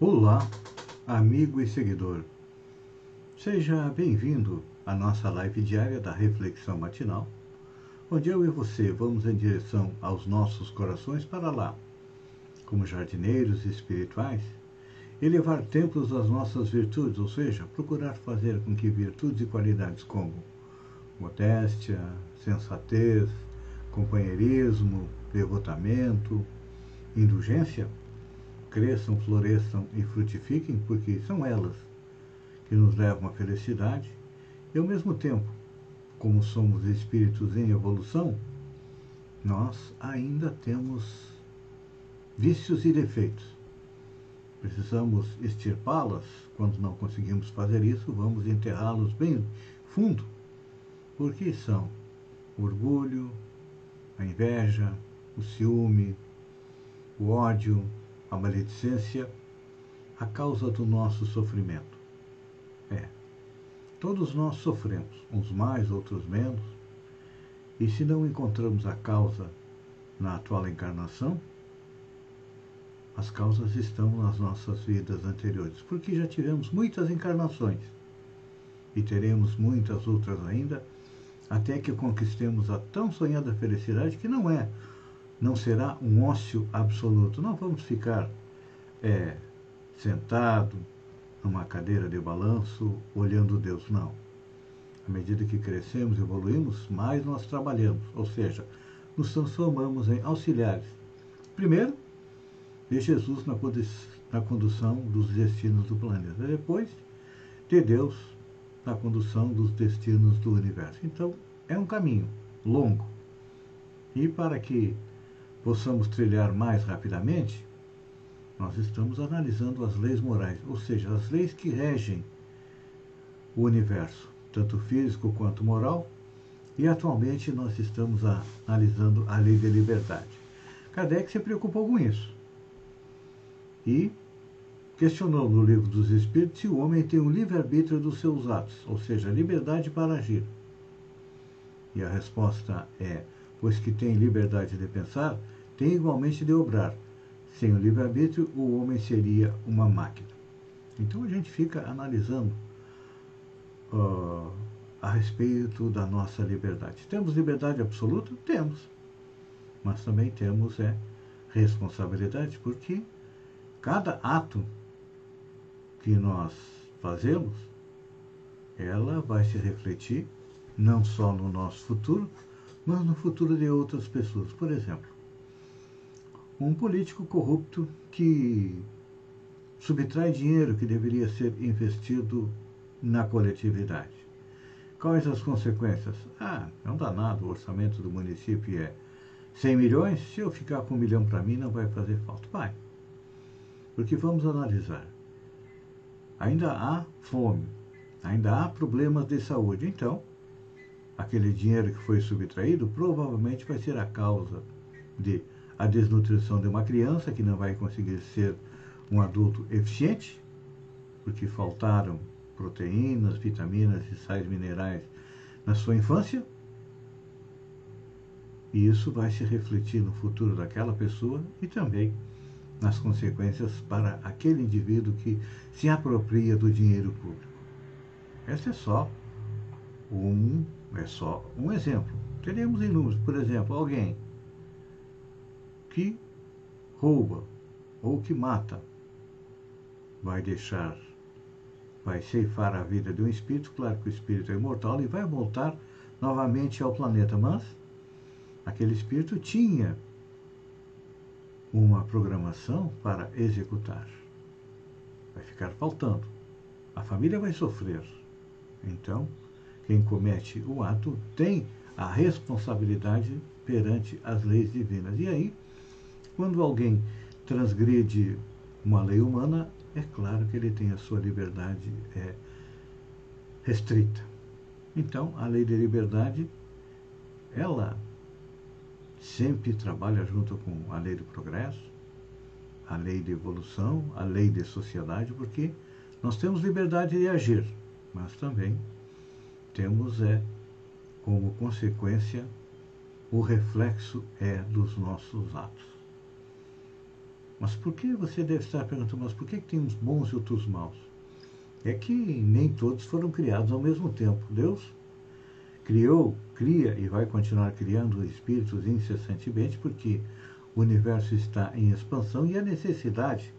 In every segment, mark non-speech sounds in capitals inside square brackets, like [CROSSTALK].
Olá, amigo e seguidor. Seja bem-vindo à nossa live diária da Reflexão Matinal, onde eu e você vamos em direção aos nossos corações para lá, como jardineiros espirituais, elevar templos às nossas virtudes, ou seja, procurar fazer com que virtudes e qualidades como modéstia, sensatez, companheirismo, devotamento, indulgência cresçam, floresçam e frutifiquem, porque são elas que nos levam à felicidade, e ao mesmo tempo, como somos espíritos em evolução, nós ainda temos vícios e defeitos. Precisamos extirpá-las. Quando não conseguimos fazer isso, vamos enterrá-los bem fundo, porque são o orgulho, a inveja, o ciúme, o ódio, a maledicência, a causa do nosso sofrimento. É, todos nós sofremos, uns mais, outros menos, e se não encontramos a causa na atual encarnação, as causas estão nas nossas vidas anteriores, porque já tivemos muitas encarnações e teremos muitas outras ainda, até que conquistemos a tão sonhada felicidade que não é não será um ócio absoluto. Não vamos ficar é, sentado numa cadeira de balanço olhando Deus, não. À medida que crescemos, evoluímos, mais nós trabalhamos, ou seja, nos transformamos em auxiliares. Primeiro, de Jesus na, na condução dos destinos do planeta. Depois, de Deus na condução dos destinos do universo. Então, é um caminho longo. E para que possamos trilhar mais rapidamente, nós estamos analisando as leis morais, ou seja, as leis que regem o universo, tanto físico quanto moral, e atualmente nós estamos analisando a lei da liberdade. Kardec se preocupou com isso e questionou no livro dos Espíritos se o homem tem um livre-arbítrio dos seus atos, ou seja, liberdade para agir. E a resposta é pois que tem liberdade de pensar, tem igualmente de obrar. Sem o livre-arbítrio, o homem seria uma máquina. Então a gente fica analisando uh, a respeito da nossa liberdade. Temos liberdade absoluta? Temos. Mas também temos é, responsabilidade, porque cada ato que nós fazemos, ela vai se refletir não só no nosso futuro, mas no futuro de outras pessoas. Por exemplo, um político corrupto que subtrai dinheiro que deveria ser investido na coletividade. Quais as consequências? Ah, é um danado, o orçamento do município é 100 milhões, se eu ficar com um milhão para mim não vai fazer falta. Vai. Porque vamos analisar. Ainda há fome, ainda há problemas de saúde. Então, aquele dinheiro que foi subtraído provavelmente vai ser a causa de a desnutrição de uma criança que não vai conseguir ser um adulto eficiente, porque faltaram proteínas, vitaminas e sais minerais na sua infância. E isso vai se refletir no futuro daquela pessoa e também nas consequências para aquele indivíduo que se apropria do dinheiro público. Esse é só um é só um exemplo. Teremos inúmeros. Por exemplo, alguém que rouba ou que mata vai deixar, vai ceifar a vida de um espírito. Claro que o espírito é imortal e vai voltar novamente ao planeta, mas aquele espírito tinha uma programação para executar. Vai ficar faltando. A família vai sofrer. Então, quem comete o ato tem a responsabilidade perante as leis divinas. E aí, quando alguém transgride uma lei humana, é claro que ele tem a sua liberdade é, restrita. Então, a lei de liberdade, ela sempre trabalha junto com a lei do progresso, a lei de evolução, a lei de sociedade, porque nós temos liberdade de agir, mas também temos é como consequência o reflexo é dos nossos atos. Mas por que você deve estar perguntando, mas por que tem uns bons e outros maus? É que nem todos foram criados ao mesmo tempo. Deus criou, cria e vai continuar criando espíritos incessantemente, porque o universo está em expansão e a necessidade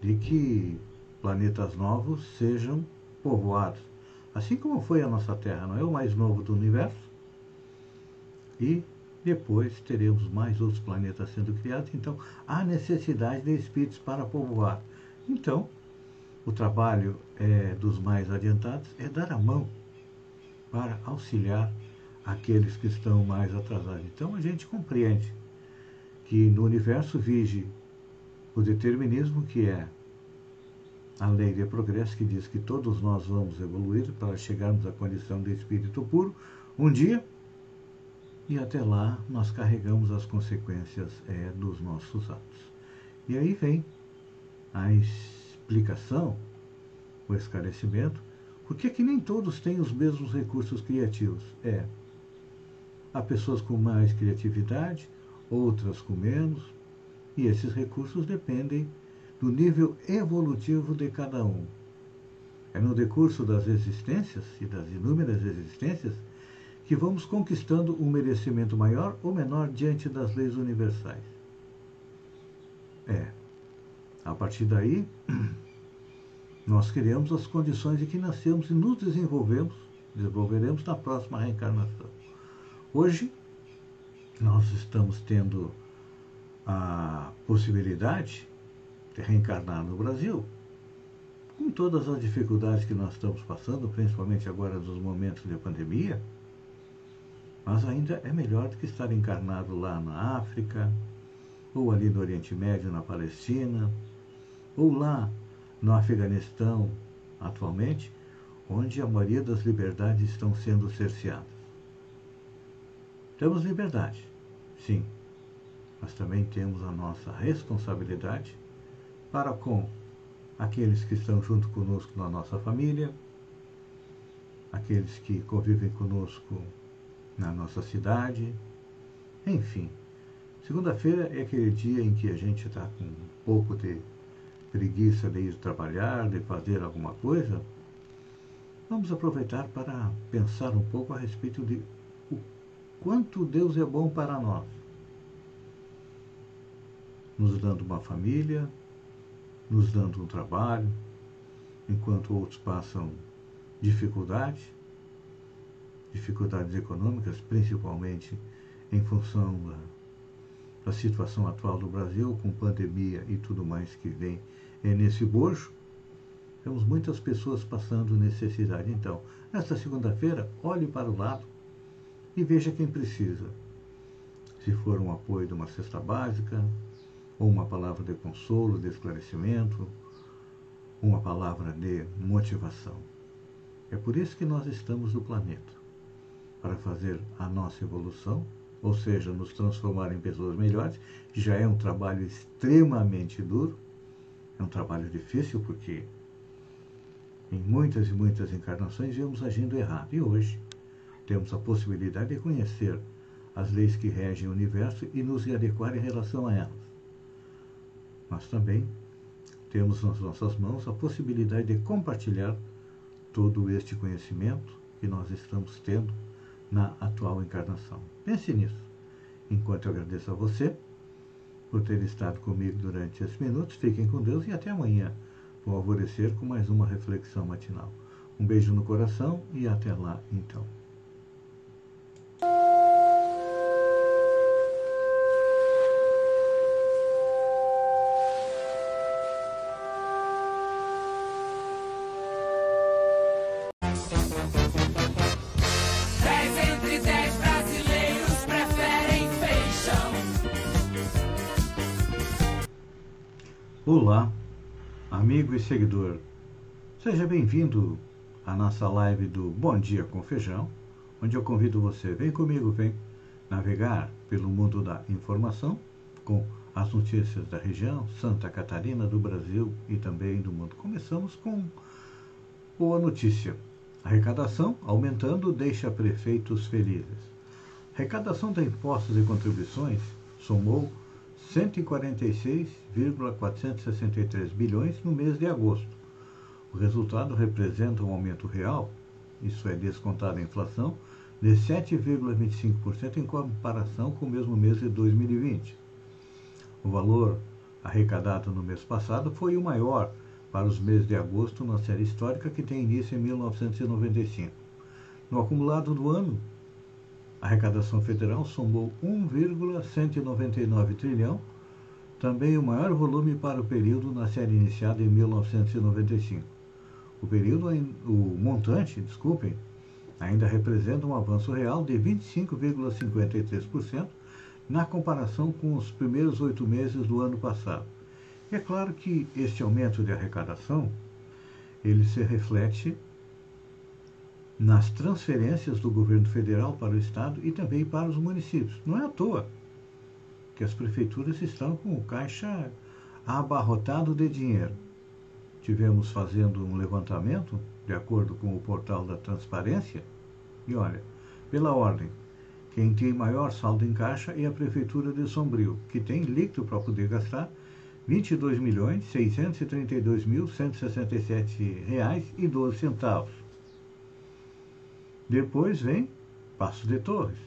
de que planetas novos sejam povoados. Assim como foi a nossa Terra, não é o mais novo do universo? E depois teremos mais outros planetas sendo criados, então há necessidade de espíritos para povoar. Então, o trabalho é, dos mais adiantados é dar a mão para auxiliar aqueles que estão mais atrasados. Então a gente compreende que no universo vige o determinismo que é a lei de progresso que diz que todos nós vamos evoluir para chegarmos à condição de espírito puro um dia e até lá nós carregamos as consequências é, dos nossos atos. E aí vem a explicação, o esclarecimento, por que nem todos têm os mesmos recursos criativos? É, há pessoas com mais criatividade, outras com menos, e esses recursos dependem do nível evolutivo de cada um. É no decurso das existências e das inúmeras existências que vamos conquistando um merecimento maior ou menor diante das leis universais. É. A partir daí, [CLEARS THROAT] nós criamos as condições em que nascemos e nos desenvolvemos, desenvolveremos na próxima reencarnação. Hoje, nós estamos tendo a possibilidade de reencarnar no Brasil, com todas as dificuldades que nós estamos passando, principalmente agora nos momentos de pandemia, mas ainda é melhor do que estar encarnado lá na África, ou ali no Oriente Médio, na Palestina, ou lá no Afeganistão, atualmente, onde a maioria das liberdades estão sendo cerceadas. Temos liberdade, sim, mas também temos a nossa responsabilidade para com aqueles que estão junto conosco na nossa família, aqueles que convivem conosco na nossa cidade, enfim. Segunda-feira é aquele dia em que a gente está com um pouco de preguiça de ir trabalhar, de fazer alguma coisa. Vamos aproveitar para pensar um pouco a respeito de o quanto Deus é bom para nós. Nos dando uma família, nos dando um trabalho, enquanto outros passam dificuldade, dificuldades econômicas, principalmente em função da, da situação atual do Brasil, com pandemia e tudo mais que vem é, nesse bojo, temos muitas pessoas passando necessidade. Então, nesta segunda-feira, olhe para o lado e veja quem precisa. Se for um apoio de uma cesta básica, ou uma palavra de consolo, de esclarecimento, uma palavra de motivação. É por isso que nós estamos no planeta para fazer a nossa evolução, ou seja, nos transformar em pessoas melhores, já é um trabalho extremamente duro, é um trabalho difícil porque em muitas e muitas encarnações viemos agindo errado. E hoje temos a possibilidade de conhecer as leis que regem o universo e nos adequar em relação a elas. Mas também temos nas nossas mãos a possibilidade de compartilhar todo este conhecimento que nós estamos tendo na atual encarnação. Pense nisso. Enquanto eu agradeço a você por ter estado comigo durante esses minutos, fiquem com Deus e até amanhã, com alvorecer, com mais uma reflexão matinal. Um beijo no coração e até lá então. Olá, amigo e seguidor. Seja bem-vindo à nossa live do Bom Dia com Feijão, onde eu convido você, vem comigo, vem navegar pelo mundo da informação com as notícias da região, Santa Catarina, do Brasil e também do mundo. Começamos com boa notícia. Arrecadação aumentando deixa prefeitos felizes. Arrecadação de impostos e contribuições somou 146,463 bilhões no mês de agosto. O resultado representa um aumento real, isso é descontado a inflação, de 7,25% em comparação com o mesmo mês de 2020. O valor arrecadado no mês passado foi o maior para os meses de agosto na série histórica que tem início em 1995. No acumulado do ano, a arrecadação federal somou 1,199 trilhão, também o maior volume para o período na série iniciada em 1995. O período, o montante, desculpem, ainda representa um avanço real de 25,53% na comparação com os primeiros oito meses do ano passado. E é claro que este aumento de arrecadação ele se reflete nas transferências do governo federal para o estado e também para os municípios. Não é à toa que as prefeituras estão com o caixa abarrotado de dinheiro. Tivemos fazendo um levantamento, de acordo com o portal da transparência, e olha, pela ordem, quem tem maior saldo em caixa é a prefeitura de Sombrio, que tem líquido para poder gastar R$ 22.632.167,12. Depois vem Passo de Torres,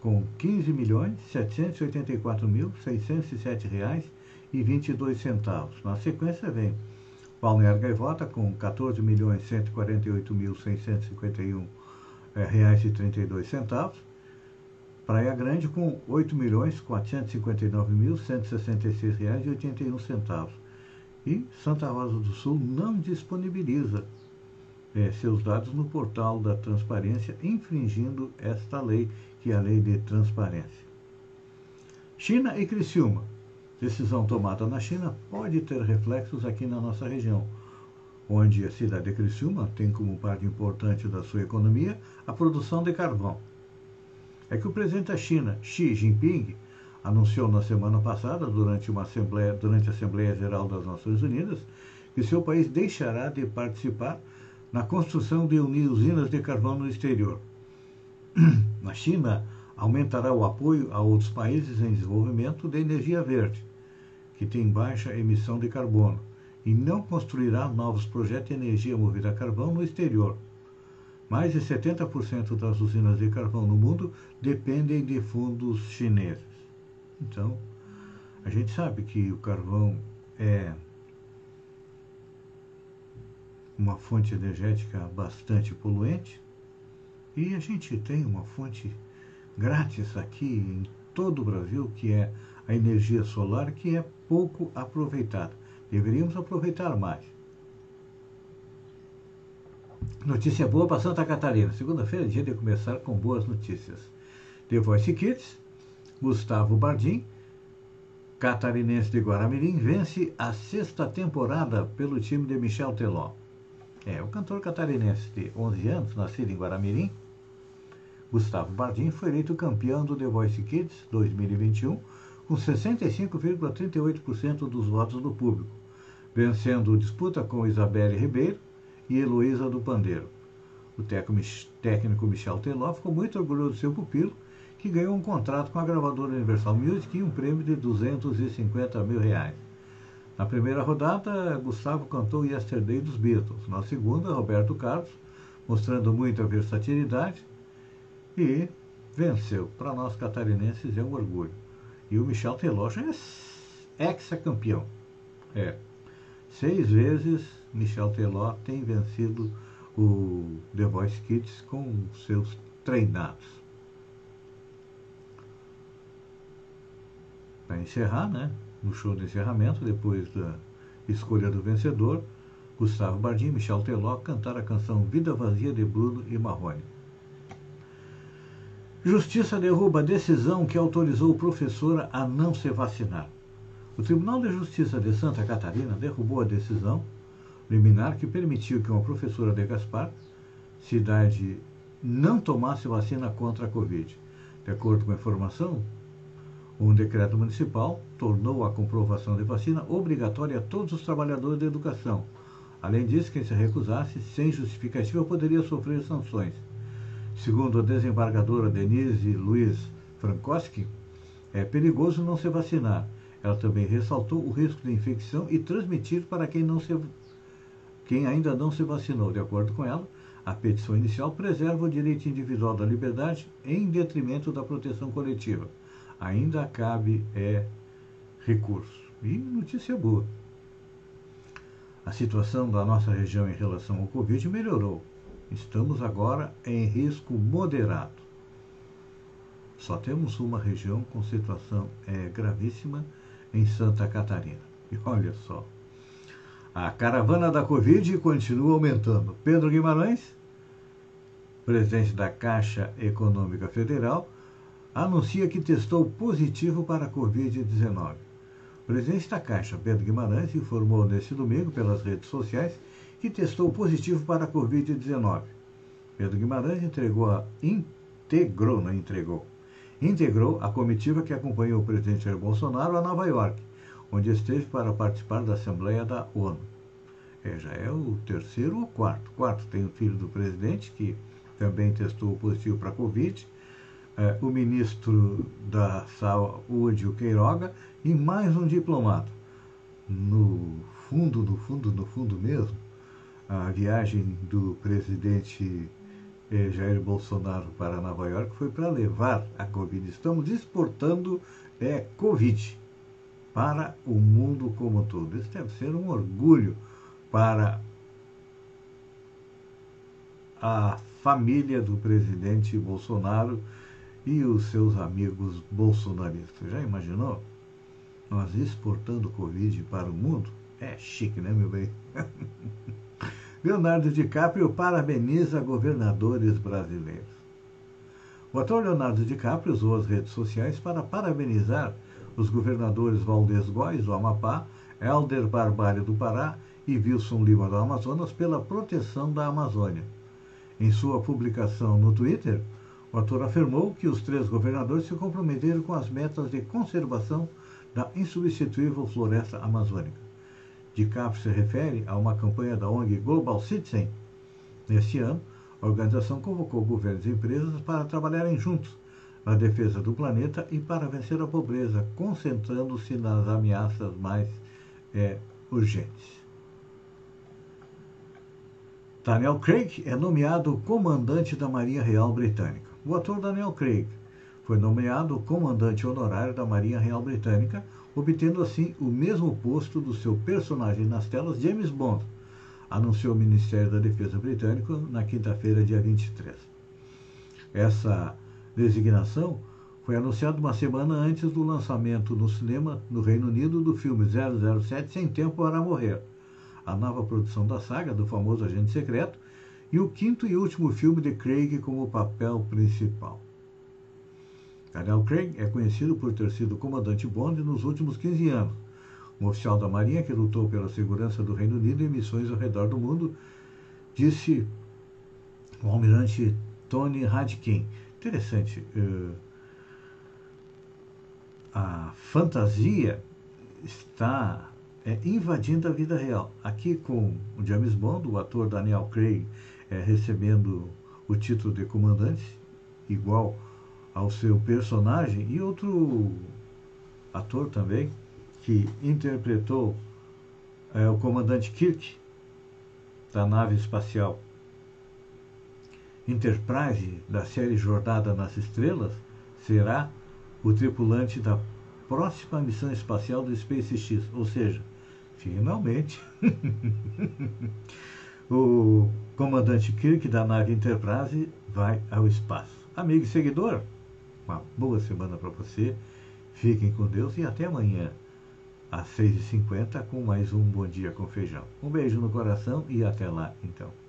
com R$ 15.784.607,22. Na sequência vem Balneário Gaivota com R$ 14.148.651,32. Praia Grande com R$ 8.459.166,81. E Santa Rosa do Sul não disponibiliza é, seus dados no portal da transparência, infringindo esta lei, que a lei de transparência. China e Criciúma. Decisão tomada na China pode ter reflexos aqui na nossa região, onde a cidade de Criciúma tem como parte importante da sua economia a produção de carvão. É que o presidente da China, Xi Jinping, anunciou na semana passada, durante, uma assembleia, durante a Assembleia Geral das Nações Unidas, que seu país deixará de participar na construção de usinas de carvão no exterior. [CLEARS THROAT] Na China, aumentará o apoio a outros países em desenvolvimento de energia verde, que tem baixa emissão de carbono, e não construirá novos projetos de energia movida a carvão no exterior. Mais de 70% das usinas de carvão no mundo dependem de fundos chineses. Então, a gente sabe que o carvão é uma fonte energética bastante poluente e a gente tem uma fonte grátis aqui em todo o Brasil, que é a energia solar, que é pouco aproveitada. Deveríamos aproveitar mais. Notícia boa para Santa Catarina. Segunda-feira é dia de começar com boas notícias. The Voice Kids, Gustavo Bardim, catarinense de Guaramirim, vence a sexta temporada pelo time de Michel Teló. É, o cantor catarinense de 11 anos, nascido em Guaramirim, Gustavo Bardim, foi eleito campeão do The Voice Kids 2021 com 65,38% dos votos do público, vencendo disputa com Isabelle Ribeiro e Heloísa do Pandeiro. O técnico Michel Teló ficou muito orgulhoso do seu pupilo, que ganhou um contrato com a gravadora Universal Music e um prêmio de 250 mil reais. Na primeira rodada, Gustavo cantou Yesterday dos Beatles. Na segunda, Roberto Carlos, mostrando muita versatilidade e venceu. Para nós catarinenses é um orgulho. E o Michel Teló já é ex-campeão. É. Seis vezes Michel Teló tem vencido o The Voice Kids com seus treinados. Para encerrar, né? no show de encerramento, depois da escolha do vencedor, Gustavo Bardim e Michel Teló cantaram a canção Vida Vazia de Bruno e Marrone. Justiça derruba a decisão que autorizou professora a não se vacinar. O Tribunal de Justiça de Santa Catarina derrubou a decisão liminar que permitiu que uma professora de Gaspar, cidade, não tomasse vacina contra a Covid. De acordo com a informação, um decreto municipal tornou a comprovação de vacina obrigatória a todos os trabalhadores da educação. Além disso, quem se recusasse sem justificativa poderia sofrer sanções. Segundo a desembargadora Denise Luiz Frankowski, é perigoso não se vacinar. Ela também ressaltou o risco de infecção e transmitir para quem, não se, quem ainda não se vacinou. De acordo com ela, a petição inicial preserva o direito individual da liberdade em detrimento da proteção coletiva. Ainda cabe é recurso. E notícia boa. A situação da nossa região em relação ao Covid melhorou. Estamos agora em risco moderado. Só temos uma região com situação é, gravíssima em Santa Catarina. E olha só, a caravana da Covid continua aumentando. Pedro Guimarães, presidente da Caixa Econômica Federal, anuncia que testou positivo para a Covid-19. O presidente da Caixa, Pedro Guimarães, informou neste domingo pelas redes sociais que testou positivo para a Covid-19. Pedro Guimarães entregou a integrou, não entregou, integrou a comitiva que acompanhou o presidente Jair Bolsonaro a Nova York, onde esteve para participar da Assembleia da ONU. É, já é o terceiro ou quarto. Quarto tem o filho do presidente, que também testou positivo para a Covid, é, o ministro da Saúde, o Queiroga, e mais um diplomata. No fundo, no fundo, no fundo mesmo, a viagem do presidente eh, Jair Bolsonaro para Nova York foi para levar a Covid. Estamos exportando é, Covid para o mundo como um todo. Isso deve ser um orgulho para a família do presidente Bolsonaro e os seus amigos bolsonaristas. Já imaginou? Nós exportando Covid para o mundo? É chique, né, meu bem? [LAUGHS] Leonardo DiCaprio parabeniza governadores brasileiros. O ator Leonardo DiCaprio usou as redes sociais para parabenizar os governadores Valdez Góes, do Amapá, Helder Barbalho, do Pará e Wilson Lima, do Amazonas, pela proteção da Amazônia. Em sua publicação no Twitter, o ator afirmou que os três governadores se comprometeram com as metas de conservação da insubstituível floresta amazônica. DiCaprio se refere a uma campanha da ONG Global Citizen. Neste ano, a organização convocou governos e empresas para trabalharem juntos na defesa do planeta e para vencer a pobreza, concentrando-se nas ameaças mais é, urgentes. Daniel Craig é nomeado comandante da Marinha Real Britânica. O ator Daniel Craig foi nomeado comandante honorário da Marinha Real Britânica, obtendo assim o mesmo posto do seu personagem nas telas, James Bond, anunciou o Ministério da Defesa britânico na quinta-feira, dia 23. Essa designação foi anunciada uma semana antes do lançamento no cinema no Reino Unido do filme 007 Sem Tempo para Morrer, a nova produção da saga do famoso agente secreto e o quinto e último filme de Craig como papel principal. Daniel Craig é conhecido por ter sido comandante Bond nos últimos 15 anos, um oficial da Marinha que lutou pela segurança do Reino Unido em missões ao redor do mundo, disse o almirante Tony Radkin. Interessante. Uh, a fantasia está é, invadindo a vida real. Aqui com o James Bond, o ator Daniel Craig é, recebendo o título de comandante, igual ao seu personagem, e outro ator também, que interpretou é, o comandante Kirk, da nave espacial Enterprise, da série Jornada nas Estrelas, será o tripulante da próxima missão espacial do SpaceX, ou seja, finalmente [LAUGHS] o comandante Kirk da nave Enterprise vai ao espaço. Amigo e seguidor, uma boa semana para você. Fiquem com Deus e até amanhã, às 6h50, com mais um Bom Dia com Feijão. Um beijo no coração e até lá, então.